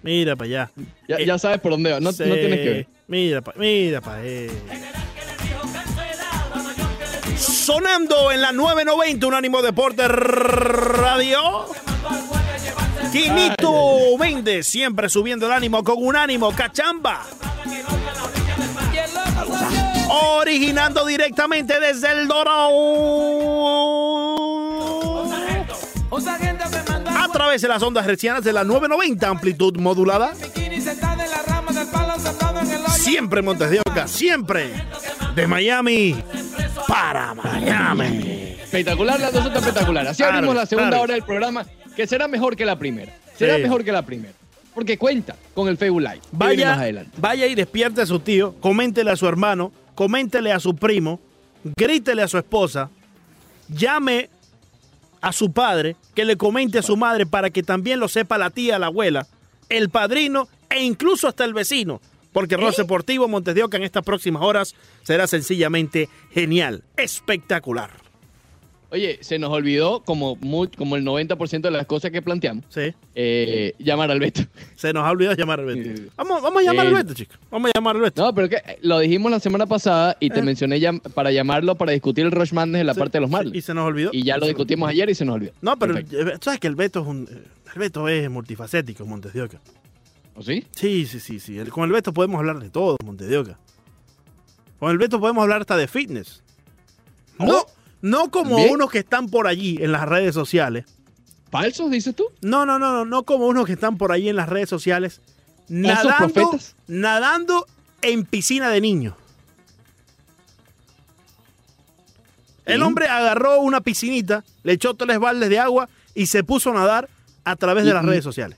Mira para allá. Ya, Eh, ya sabes por dónde va. No tienes que ver. Mira para mira pa eh. Sonando en la 990 Unánimo Deporte Radio. Quinito Méndez siempre subiendo el ánimo con un ánimo cachamba. Originando directamente desde el Dorado. A través de las ondas hercianas de la 990 amplitud modulada. en la. Siempre Montes de Oca, siempre de Miami para Miami. Espectacular, las dos son espectaculares. Así abrimos la segunda claro. hora del programa, que será mejor que la primera. Será Sí. mejor que la primera. Porque cuenta con el Facebook Live. Vaya, más adelante. vaya y despierte a su tío, coméntele a su hermano, coméntele a su primo, grítele a su esposa, llame a su padre, que le comente a su madre para que también lo sepa la tía, la abuela, el padrino e incluso hasta el vecino. Porque ¿Eh? Ross Deportivo Montes de Oca en estas próximas horas será sencillamente genial, espectacular. Oye, se nos olvidó, como, mu- como el 90% de las cosas que planteamos, Sí. eh, llamar al Beto. Se nos ha olvidado llamar al Beto. Sí. Vamos, vamos a llamar al Sí. Beto, chicos. Vamos a llamar al Beto. No, pero que eh, lo dijimos la semana pasada y te Eh. mencioné llam- para llamarlo para discutir el Rush Madness en la Sí, parte de los sí, Marlins. Y se nos olvidó. Y ya lo discutimos ayer y se nos olvidó. No, pero Perfecto. eh, sabes que el Beto es un. eh, El Beto es multifacético, Montes de Oca. ¿O sí? Sí, sí, sí, sí. El- Con el Beto podemos hablar de todo, Montes de Oca. Con el Beto podemos hablar hasta de fitness. No, Oh. No como Bien. unos que están por allí en las redes sociales. ¿Falsos, dices tú? No, no, no, no, no como unos que están por allí en las redes sociales. Nadando, nadando en piscina de niños. El hombre agarró una piscinita, le echó tres baldes de agua y se puso a nadar a través de Y- las redes sociales.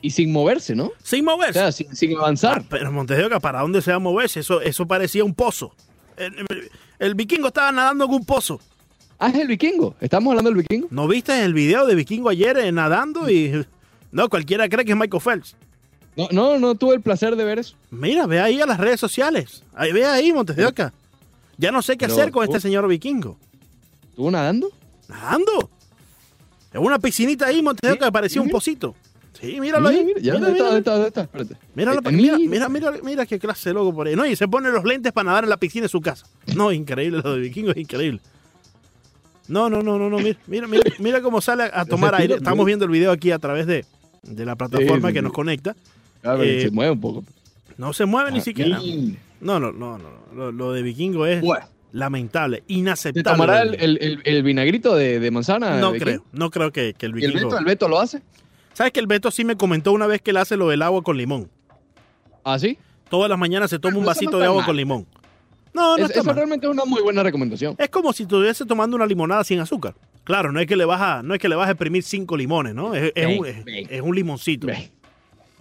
Y sin moverse, ¿no? Sin O moverse. sea, sin, sin avanzar. Ah, pero Montes de Oca, ¿para dónde se va a moverse? Eso, eso parecía un pozo. El, el- el vikingo estaba nadando en un pozo. Ah, es el vikingo. ¿Estamos hablando del vikingo? ¿No viste el video de vikingo ayer eh, nadando? y No, cualquiera cree que es Michael Phelps. No, no, no tuve el placer de ver eso. Mira, ve ahí a las redes sociales. Ahí, ve ahí, Montes de Oca. Ya no sé qué hacer con este uh. señor vikingo. ¿Estuvo nadando? Nadando. En una piscinita ahí, Montes de Oca, parecía un pocito. Sí, míralo ahí. Mira, ya, Mira, ¿dónde está? mira. Espérate. Míralo, Eh, mira, mira, mira qué clase de loco por ahí. No, y se pone los lentes para nadar en la piscina de su casa. No, increíble, lo de vikingo es increíble. No, no, no, no, no, mira, mira, mira, mira cómo sale a, a tomar aire. Estamos viendo el video aquí a través de, de la plataforma Sí, que nos conecta. Ver, Eh, se mueve un poco. No se mueve ni Ah, siquiera. No, no, no, no. Lo, lo de vikingo es. Bueno. Lamentable, ¿Te inaceptable. tomará el, el- el- el vinagrito de, de manzana? no creo, no creo que, que el ¿Y el vikingo. Beto, el Beto lo hace? ¿Sabes que el Beto sí me comentó una vez que él hace lo del agua con limón? ¿Ah, sí? Todas las mañanas se toma un Pero vasito de agua mal. con limón. No, no Es- está eso mal. realmente es una muy buena recomendación. Es como si estuviese tomando una limonada sin azúcar. Claro, no es que le vas a, no es que le vas a exprimir cinco limones, ¿no? Es, es un, es- es un limoncito. Ven,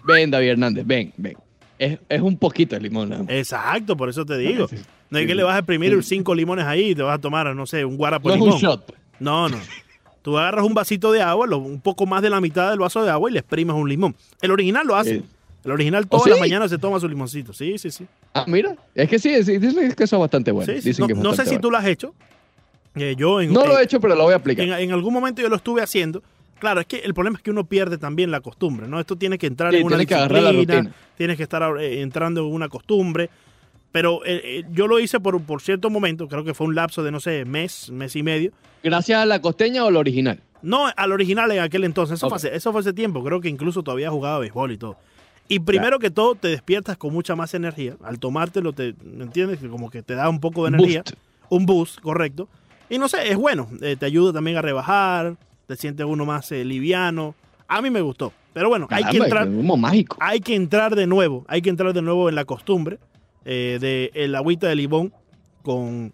ven David Hernández, ven, ven. Es, es un poquito de limón. Exacto, por eso te digo. Sí. No es Sí, que sí. le vas a exprimir Sí. cinco limones ahí y te vas a tomar, no sé, un guarapo No es limón. un shot. pues. No, no. Tú agarras un vasito de agua, un poco más de la mitad del vaso de agua y le exprimes un limón. El original lo hace. Eh. El original ¿Oh, todas las sí? mañanas se toma su limoncito. Sí, sí, sí. Ah, mira. Es que sí, sí, dicen que eso es bastante bueno. Sí, sí. Dicen No, que es no sé si tú lo has hecho. Eh, yo en. No lo he hecho, pero lo voy a aplicar. en, en algún momento yo lo estuve haciendo. Claro, es que el problema es que uno pierde también la costumbre, ¿no? Esto tiene que entrar en una tiene que la disciplina, rutina. tienes que estar eh, entrando en una costumbre. Pero eh, yo lo hice por, por cierto momento, creo que fue un lapso de, no sé, mes, mes y medio. ¿Gracias a la costeña o la original? No al original en aquel entonces, eso, fue, hace, eso fue hace tiempo, creo que incluso todavía jugaba béisbol y todo. Y primero que todo, te despiertas con mucha más energía. Al tomártelo, te, ¿me entiendes? Que Como que te da un poco de energía. Boost. Un boost, correcto. Y no sé, es bueno. eh, te ayuda también a rebajar, te sientes uno más eh, liviano. A mí me gustó. Pero bueno, hay que entrar, como mágico. hay que entrar de nuevo, hay que entrar de nuevo en la costumbre eh, de el agüita de limón con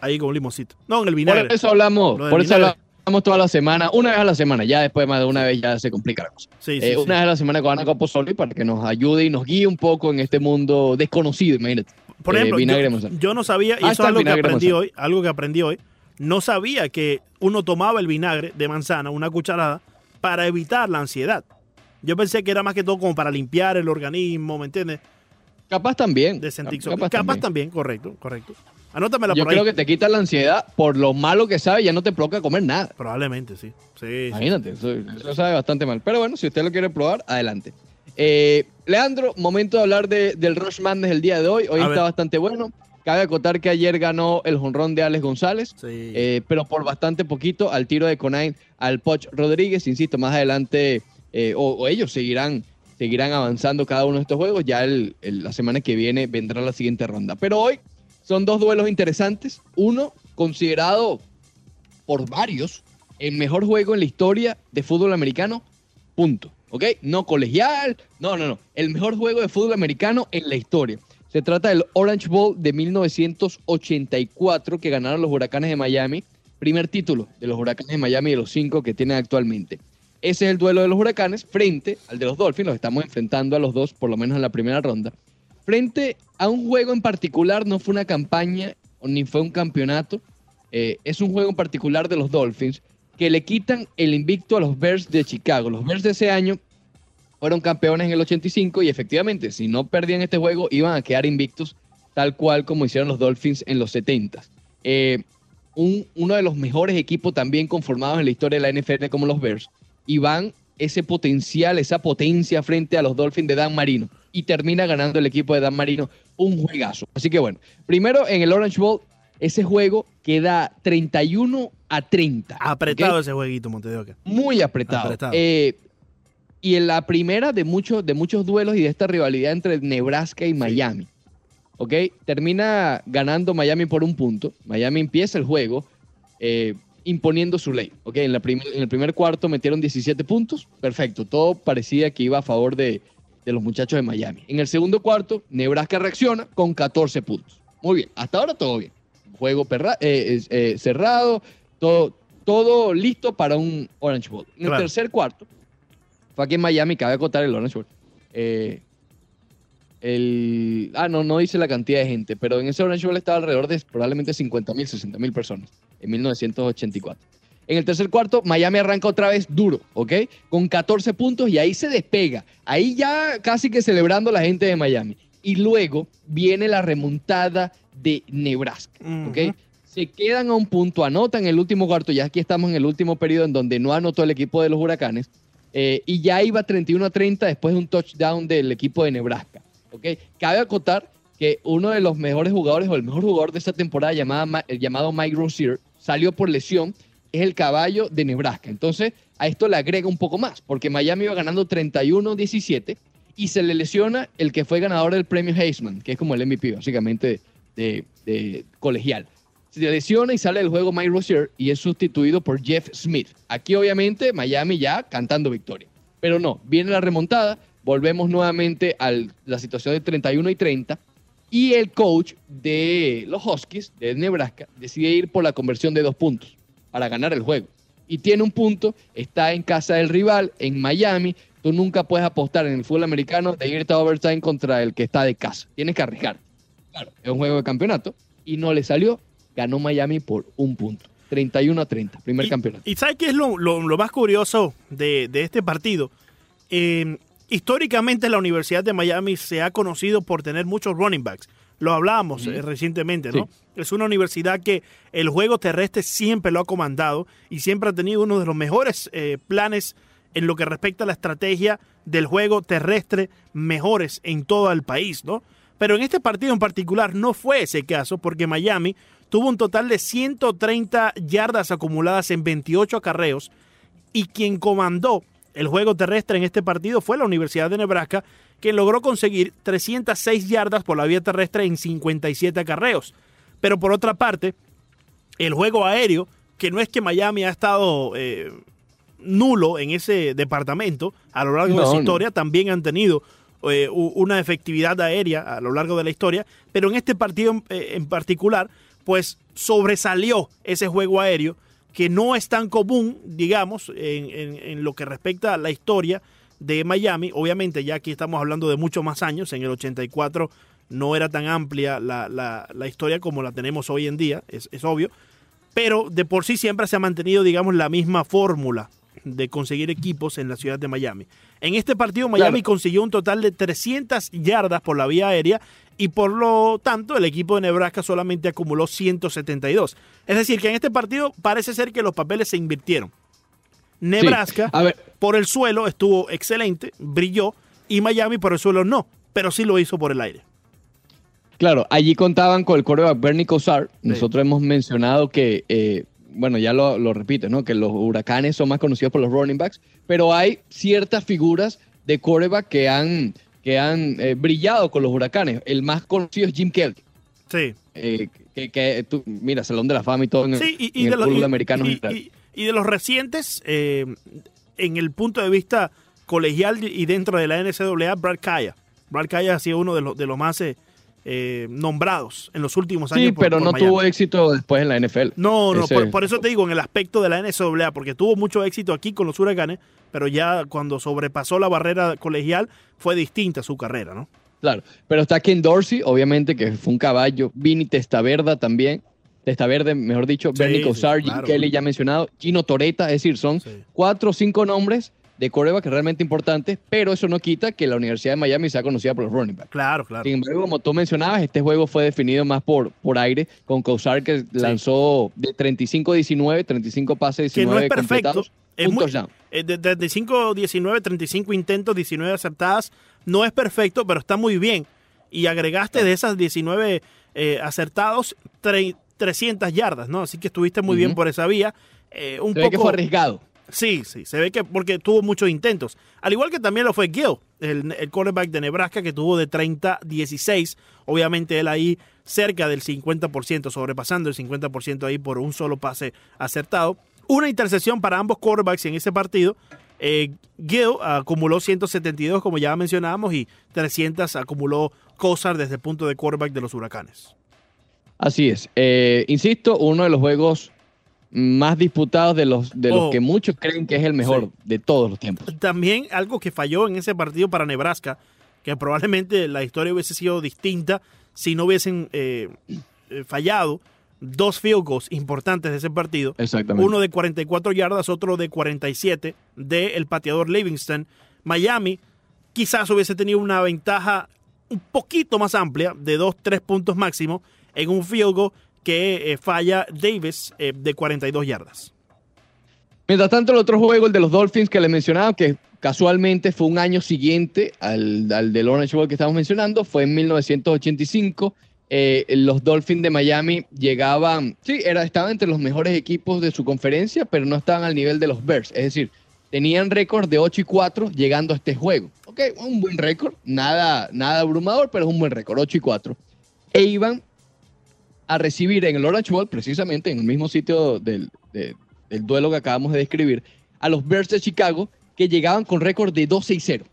ahí con limoncito. No, en el vinagre. Por eso hablamos, por eso vinagre. Hablamos toda la semana, una vez a la semana, ya después más de una vez ya se complica la cosa. Sí, sí, Eh, sí. Una vez a la semana con Ana Capozoli para que nos ayude y nos guíe un poco en este mundo desconocido, imagínate. Por eh, ejemplo, de yo, no sabía, y Ah, eso es algo que de aprendí manzana. hoy, algo que aprendí hoy, no sabía que uno tomaba el vinagre de manzana, una cucharada, para evitar la ansiedad. Yo pensé que era más que todo como para limpiar el organismo, ¿me entiendes? Capaz también. Desintoxi- Capaz, Capaz, también. también. correcto, correcto. Anótamela Yo por ahí. creo que te quita la ansiedad por lo malo que sabe, ya no te provoca comer nada. Probablemente, sí. Sí, sí. Imagínate, eso, eso sabe bastante mal. Pero bueno, si usted lo quiere probar, adelante. Eh, Leandro, momento de hablar de- del Rush Madness el día de hoy. Hoy A está ver. bastante bueno. Cabe acotar que ayer ganó el jonrón de Alex González, Sí. eh, pero por bastante poquito al tiro de Conain al Poch Rodríguez. Insisto, más adelante, eh, o, o ellos seguirán, seguirán avanzando cada uno de estos juegos. Ya el- el- la semana que viene vendrá la siguiente ronda. Pero hoy son dos duelos interesantes. Uno considerado por varios el mejor juego en la historia de fútbol americano, punto. ¿Ok? No colegial, no, no, no. El mejor juego de fútbol americano en la historia. Se trata del Orange Bowl de 1984 que ganaron los Huracanes de Miami. Primer título de los Huracanes de Miami de los cinco que tienen actualmente. Ese es el duelo de los Huracanes frente al de los Dolphins. Los estamos enfrentando a los dos, por lo menos en la primera ronda. Frente a un juego en particular, no fue una campaña ni fue un campeonato. eh, es un juego en particular de los Dolphins que le quitan el invicto a los Bears de Chicago. Los Bears de ese año fueron campeones en el 85 y efectivamente, si no perdían este juego, iban a quedar invictos tal cual como hicieron los Dolphins en los 70. Eh, un- uno de los mejores equipos también conformados en la historia de la NFL como los Bears. Y van ese potencial, esa potencia frente a los Dolphins de Dan Marino. Y termina ganando el equipo de Dan Marino un juegazo. Así que bueno, primero en el Orange Bowl, ese juego queda 31 a 30. Apretado ese jueguito, Montedoca. Muy apretado. Apretado. Eh, y en la primera de muchos, de muchos duelos y de esta rivalidad entre Nebraska y Miami. ¿Ok? Termina ganando Miami por un punto. Miami empieza el juego eh, imponiendo su ley. ¿Ok? En, la en el primer cuarto metieron 17 puntos. Perfecto. Todo parecía que iba a favor de, de los muchachos de Miami. En el segundo cuarto, Nebraska reacciona con 14 puntos. Muy bien. Hasta ahora todo bien. Juego perra- eh, eh, cerrado. Todo, todo listo para un Orange Bowl. En el tercer cuarto, fue aquí en Miami, cabe acotar el Orange Bowl. Eh, el, ah, no, no dice la cantidad de gente, pero en ese Orange Bowl estaba alrededor de probablemente 50 mil, 60 mil personas en 1984. En el tercer cuarto, Miami arranca otra vez duro, ¿ok? Con 14 puntos y ahí se despega. Ahí ya casi que celebrando la gente de Miami. Y luego viene la remontada de Nebraska, ¿ok? Se quedan a un punto, anotan el último cuarto, ya aquí estamos en el último periodo en donde no anotó el equipo de los huracanes, eh, y ya iba 31 a 30 después de un touchdown del equipo de Nebraska. ¿ok? Cabe acotar que uno de los mejores jugadores o el mejor jugador de esta temporada llamada, llamado Mike Rozier salió por lesión, es el caballo de Nebraska. Entonces a esto le agrega un poco más, porque Miami iba ganando 31-17 y se le lesiona el que fue ganador del premio Heisman, que es como el MVP básicamente de, colegial. Se lesiona y sale del juego Mike Rozier y es sustituido por Jeff Smith. Aquí obviamente Miami ya cantando victoria. Pero no, viene la remontada, volvemos nuevamente a la situación de 31 y 30 y el coach de los Huskies de Nebraska decide ir por la conversión de dos puntos para ganar el juego. Y tiene un punto, está en casa del rival, en Miami. Tú nunca puedes apostar en el fútbol americano de irte a overtime contra el que está de casa. Tienes que arriesgar. Claro, es un juego de campeonato y no le salió. Ganó Miami por un punto. 31 a 30, primer y, campeonato. ¿Y sabes qué es lo, lo- lo más curioso de, de este partido? Eh, históricamente la Universidad de Miami se ha conocido por tener muchos running backs. Lo hablábamos eh, recientemente, ¿no? Es una universidad que el juego terrestre siempre lo ha comandado y siempre ha tenido uno de los mejores eh, planes en lo que respecta a la estrategia del juego terrestre mejores en todo el país, ¿no? Pero en este partido en particular no fue ese caso porque Miami tuvo un total de 130 yardas acumuladas en 28 acarreos y quien comandó el juego terrestre en este partido fue la Universidad de Nebraska, que logró conseguir 306 yardas por la vía terrestre en 57 acarreos. Pero por otra parte, el juego aéreo, que no es que Miami ha estado eh, nulo en ese departamento a lo largo de su no. historia, también han tenido eh, una efectividad aérea a lo largo de la historia, pero en este partido en, eh, en particular, pues sobresalió ese juego aéreo que no es tan común, digamos, en, en- en lo que respecta a la historia de Miami. Obviamente, ya aquí estamos hablando de muchos más años, en el 84 no era tan amplia la, la- la historia como la tenemos hoy en día, es, es obvio, pero de por sí siempre se ha mantenido, digamos, la misma fórmula de conseguir equipos en la ciudad de Miami. En este partido Miami Claro. consiguió un total de 300 yardas por la vía aérea y por lo tanto el equipo de Nebraska solamente acumuló 172. Es decir, que en este partido parece ser que los papeles se invirtieron. Nebraska A ver, por el suelo estuvo excelente, brilló, y Miami por el suelo no, pero sí lo hizo por el aire. Claro, allí contaban con el coreback Bernie Kosar. Nosotros hemos mencionado que, eh, bueno, ya lo, lo repito, ¿no? Que los huracanes son más conocidos por los running backs, pero hay ciertas figuras de coreback que han, que han eh, brillado con los huracanes. El más conocido es Jim Kelly. Sí. eh, que, que tú, mira, Salón de la Fama y todo en, el- Sí, y, y en de el los, y- americano. y- y- y de los recientes, eh, en el punto de vista colegial y dentro de la NCAA, Brad Kaya. Brad Kaya ha sido uno de los, de los más eh, eh, nombrados en los últimos años. sí, por- pero por no Miami. tuvo éxito después en la NFL. No, no, Ese- por, por eso te digo, en el aspecto de la NCAA, porque tuvo mucho éxito aquí con los huracanes, pero ya cuando sobrepasó la barrera colegial fue distinta su carrera, ¿no? Claro, pero está Ken Dorsey, obviamente, que fue un caballo. Vini Testaverda también. Testaverde, mejor dicho. Sí, Bernie Kosar, claro. Kelly, ya mencionado. Gino Toreta, es decir, son Sí. cuatro o cinco nombres de coreback realmente importantes, pero eso no quita que la Universidad de Miami sea conocida por los running backs. Claro, claro. Sin embargo, como tú mencionabas, este juego fue definido más por, por aire, con Kosar que lanzó de 35-19, 35 pases, que 19 no es perfecto. Es muy- eh, de 35, 19, 35 intentos, 19 acertadas. No es perfecto, pero está muy bien. Y agregaste de esas 19 eh, acertados tre- 300 yardas, ¿no? Así que estuviste muy bien por esa vía. Eh, un Se ve poco, que fue arriesgado. Sí, sí, se ve que porque tuvo muchos intentos. Al igual que también lo fue Gill, el, el quarterback de Nebraska, que tuvo de 30-16. Obviamente él ahí cerca del 50%, sobrepasando el 50% ahí por un solo pase acertado. Una intercepción para ambos quarterbacks en ese partido. Eh, Gill acumuló 172, como ya mencionábamos, y 300 acumuló Cosar desde el punto de quarterback de los Huracanes. Así es. Eh, insisto, uno de los juegos más disputados de los, de los Oh. que muchos creen que es el mejor Sí. de todos los tiempos. También algo que falló en ese partido para Nebraska, que probablemente la historia hubiese sido distinta si no hubiesen eh, eh, fallado dos field goals importantes de ese partido. Exactamente. Uno de 44 yardas, otro de 47 del pateador Livingston. Miami quizás hubiese tenido una ventaja un poquito más amplia, de 2, 3 puntos máximo, en un field goal que eh, falla Davis eh, de 42 yardas. Mientras tanto, el otro juego, el de los Dolphins que les mencionaba, que casualmente fue un año siguiente al, al del Orange Bowl que estamos mencionando, fue en 1985. Eh, los Dolphins de Miami llegaban, sí, era, estaban entre los mejores equipos de su conferencia, pero no estaban al nivel de los Bears. Es decir, tenían récord de 8 y 4 llegando a este juego. Ok, un buen récord, nada, nada abrumador, pero es un buen récord, 8 y 4. E iban a recibir en el Orange Bowl, precisamente en el mismo sitio del, de- del duelo que acabamos de describir, a los Bears de Chicago, que llegaban con récord de 12 y 0.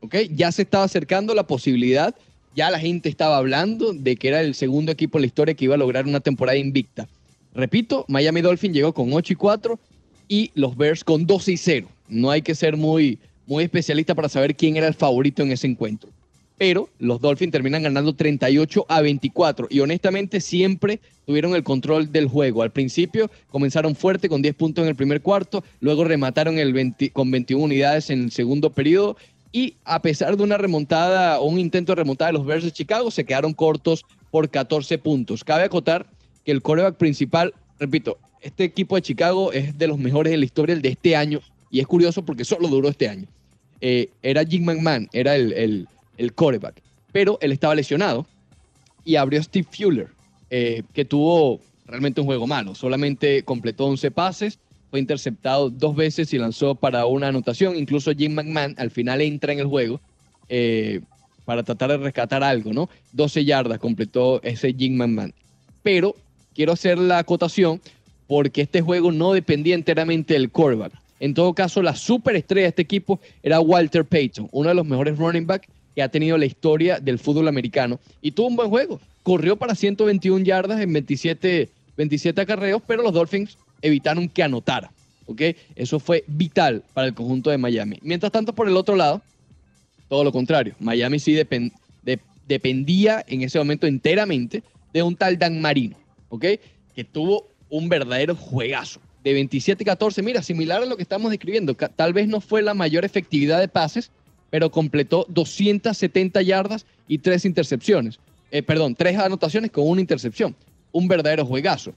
¿Ok? Ya se estaba acercando la posibilidad, ya la gente estaba hablando de que era el segundo equipo en la historia que iba a lograr una temporada invicta. Repito, Miami Dolphin llegó con 8 y 4 y los Bears con 12 y 0. No hay que ser muy, muy especialista para saber quién era el favorito en ese encuentro. Pero los Dolphins terminan ganando 38 a 24 y honestamente siempre tuvieron el control del juego. Al principio comenzaron fuerte con 10 puntos en el primer cuarto, luego remataron el 20 con 21 unidades en el segundo periodo y a pesar de una remontada o un intento de remontada de los Bears de Chicago, se quedaron cortos por 14 puntos. Cabe acotar que el coreback principal, repito, este equipo de Chicago es de los mejores de la historia el de este año y es curioso porque solo duró este año. Eh, era Jim McMahon, era el, el quarterback, pero él estaba lesionado y abrió Steve Fuller, eh, que tuvo realmente un juego malo. Solamente completó 11 pases, fue interceptado dos veces y lanzó para una anotación. Incluso Jim McMahon al final entra en el juego eh, para tratar de rescatar algo, ¿no? 12 yardas completó ese Jim McMahon. Pero quiero hacer la acotación porque este juego no dependía enteramente del quarterback. En todo caso, la superestrella de este equipo era Walter Payton, uno de los mejores running back que ha tenido la historia del fútbol americano. Y tuvo un buen juego. Corrió para 121 yardas en 27, 27 acarreos, pero los Dolphins evitaron que anotara. ¿ok? Eso fue vital para el conjunto de Miami. Mientras tanto, por el otro lado, todo lo contrario. Miami sí depen- de- dependía en ese momento enteramente de un tal Dan Marino, ¿ok? Que tuvo un verdadero juegazo. De 27-14, mira, similar a lo que estamos describiendo. Tal vez no fue la mayor efectividad de pases, pero completó 270 yardas y tres intercepciones. Eh, perdón, tres anotaciones con una intercepción. Un verdadero juegazo.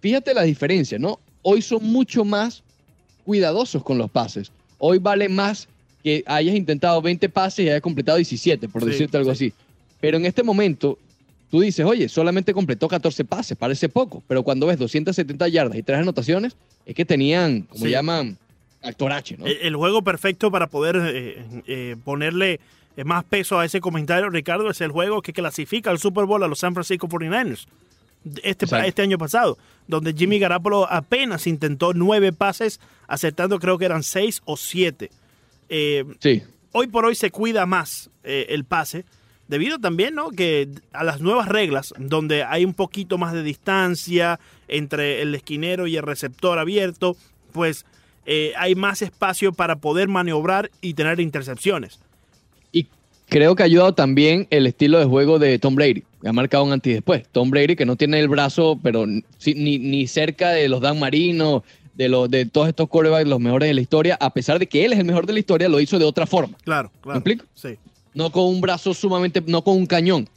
Fíjate la diferencia, ¿no? Hoy son mucho más cuidadosos con los pases. Hoy vale más que hayas intentado 20 pases y hayas completado 17, por Sí, decirte algo sí. así. Pero en este momento, tú dices, oye, solamente completó 14 pases, parece poco. Pero cuando ves 270 yardas y tres anotaciones, es que tenían, como Sí. llaman, El, el juego perfecto para poder eh, eh, ponerle eh, más peso a ese comentario, Ricardo, es el juego que clasifica al Super Bowl a los San Francisco 49ers. Este, Exacto. este año pasado, donde Jimmy Garoppolo apenas intentó nueve pases, acertando creo que eran seis o siete. Eh, Sí. hoy por hoy se cuida más el pase, debido también ¿no? que a las nuevas reglas, donde hay un poquito más de distancia entre el esquinero y el receptor abierto, pues eh, hay más espacio para poder maniobrar y tener intercepciones. Y creo que ha ayudado también el estilo de juego de Tom Brady. Ha marcado un antes y después. Tom Brady, que no tiene el brazo, pero ni, ni cerca de los Dan Marino, de, los, de todos estos quarterbacks, los mejores de la historia, a pesar de que él es el mejor de la historia, lo hizo de otra forma. Claro, claro. explico? Sí. No con un brazo sumamente, no con un cañón.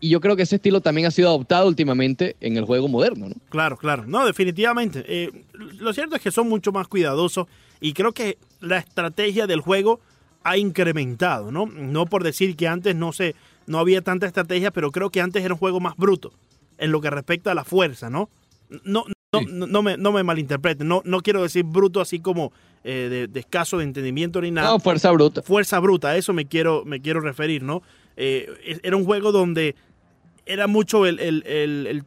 Y yo creo que ese estilo también ha sido adoptado últimamente en el juego moderno, ¿no? Claro, claro. No, definitivamente. Eh, lo cierto es que son mucho más cuidadosos y creo que la estrategia del juego ha incrementado, ¿no? No por decir que antes no se, no había tanta estrategia, pero creo que antes era un juego más bruto en lo que respecta a la fuerza, ¿no? No, no, Sí. no, no me, no me malinterpreten. No, no quiero decir bruto así como eh, de, de escaso de entendimiento ni nada No, fuerza bruta. fuerza bruta, a eso me quiero, me quiero referir, ¿no? Eh, es- era un juego donde era mucho el, el- el- el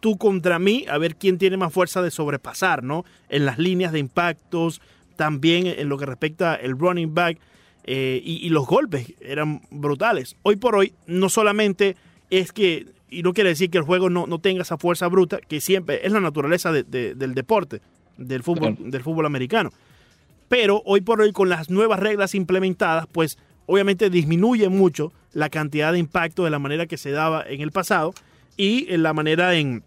tú contra mí, a ver quién tiene más fuerza de sobrepasar, ¿no? En las líneas de impactos, también en lo que respecta el running back eh, y, y los golpes eran brutales. Hoy por hoy, no solamente es que, y no quiere decir que el juego no, no tenga esa fuerza bruta, que siempre es la naturaleza de- de- del deporte, del fútbol, del fútbol americano pero hoy por hoy con las nuevas reglas implementadas, pues obviamente disminuye mucho la cantidad de impacto de la manera que se daba en el pasado y en la manera en,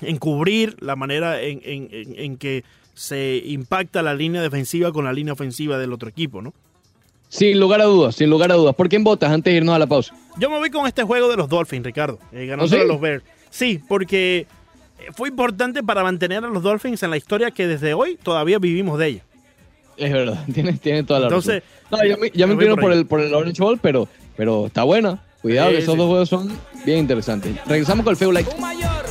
en cubrir, la manera en, en- en- en que se impacta la línea defensiva con la línea ofensiva del otro equipo, ¿no? Sin lugar a dudas, sin lugar a dudas. ¿Por quién votas antes de irnos a la pausa? Yo me voy con este juego de los Dolphins, Ricardo, eh, ganándole ¿Oh, sí? a los Bears. Sí, porque eh, fue importante para mantener a los Dolphins en la historia que desde hoy todavía vivimos de ella. Es verdad, tiene, tiene toda la Entonces, razón. No, yo me, yo me me voy inclino por por el, por el Orange Bowl, pero, pero está buena. Cuidado, Sí, que esos sí. dos juegos son bien interesantes. Regresamos con el Feu Like. Un mayor